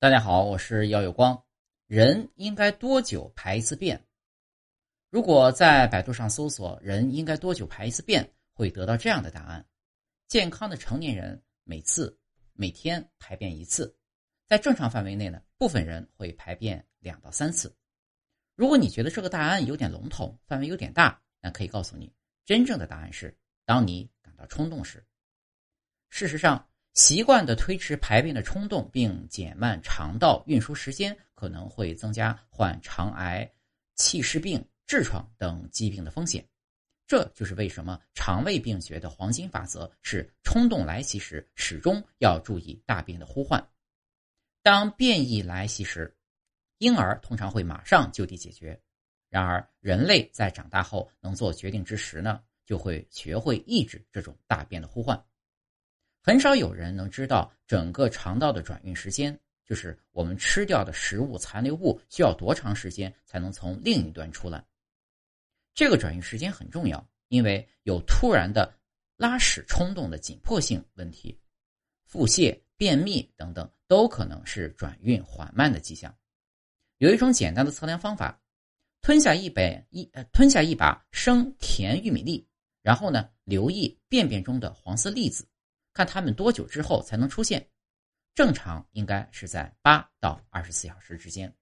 大家好，我是耀有光。人应该多久排一次便？如果在百度上搜索“人应该多久排一次便”，会得到这样的答案：健康的成年人每次每天排便一次，在正常范围内呢，部分人会排便两到三次。如果你觉得这个答案有点笼统，范围有点大，那可以告诉你，真正的答案是：当你感到冲动时。事实上。习惯的推迟排便的冲动，并减慢肠道运输时间，可能会增加患肠癌、气室病、痔疮等疾病的风险。这就是为什么肠胃病学的黄金法则是：冲动来袭时，始终要注意大便的呼唤。当便意来袭时，婴儿通常会马上就地解决；然而，人类在长大后能做决定之时呢，就会学会抑制这种大便的呼唤。很少有人能知道整个肠道的转运时间，就是我们吃掉的食物残留物需要多长时间才能从另一端出来。这个转运时间很重要，因为有突然的拉屎冲动的紧迫性问题，腹泻、便秘等等都可能是转运缓慢的迹象。有一种简单的测量方法：吞下一杯一呃吞下一把生甜玉米粒，然后呢留意便便中的黄色粒子。看他们多久之后才能出现？正常应该是在八到二十四小时之间。